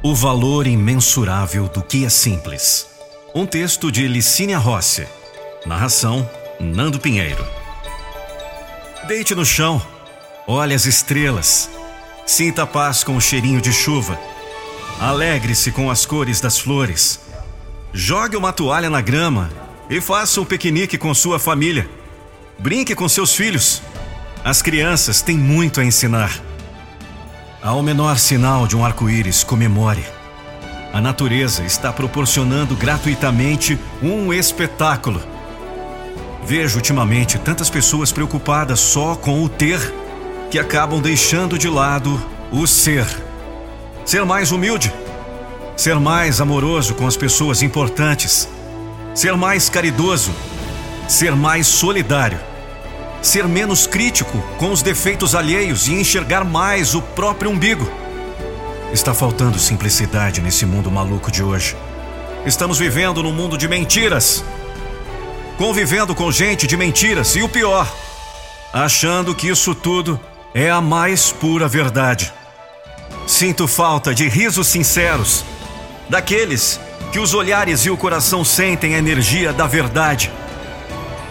O valor imensurável do que é simples. Um texto de Licínia Rossi. Narração: Nando Pinheiro. Deite no chão, olhe as estrelas, sinta a paz com o cheirinho de chuva, alegre-se com as cores das flores, jogue uma toalha na grama e faça um piquenique com sua família. Brinque com seus filhos. As crianças têm muito a ensinar. Ao menor sinal de um arco-íris, comemore. A natureza está proporcionando gratuitamente um espetáculo. Vejo ultimamente tantas pessoas preocupadas só com o ter que acabam deixando de lado o ser. Ser mais humilde, ser mais amoroso com as pessoas importantes, ser mais caridoso, ser mais solidário, ser menos crítico com os defeitos alheios e enxergar mais o próprio umbigo. Está faltando simplicidade nesse mundo maluco de hoje. Estamos vivendo num mundo de mentiras. Convivendo com gente de mentiras e o pior, achando que isso tudo é a mais pura verdade. Sinto falta de risos sinceros, daqueles que os olhares e o coração sentem a energia da verdade.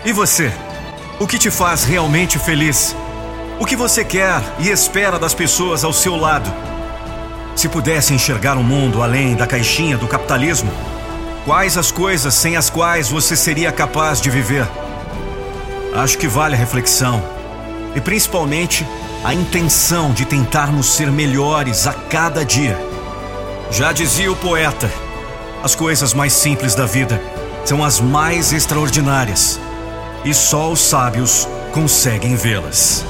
E você? O que te faz realmente feliz? O que você quer e espera das pessoas ao seu lado? Se pudesse enxergar o um mundo além da caixinha do capitalismo, quais as coisas sem as quais você seria capaz de viver? Acho que vale a reflexão e principalmente a intenção de tentarmos ser melhores a cada dia. Já dizia o poeta: as coisas mais simples da vida são as mais extraordinárias e só os sábios conseguem vê-las.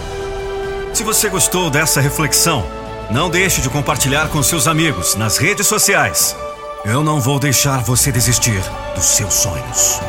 Se você gostou dessa reflexão, não deixe de compartilhar com seus amigos nas redes sociais. Eu não vou deixar você desistir dos seus sonhos.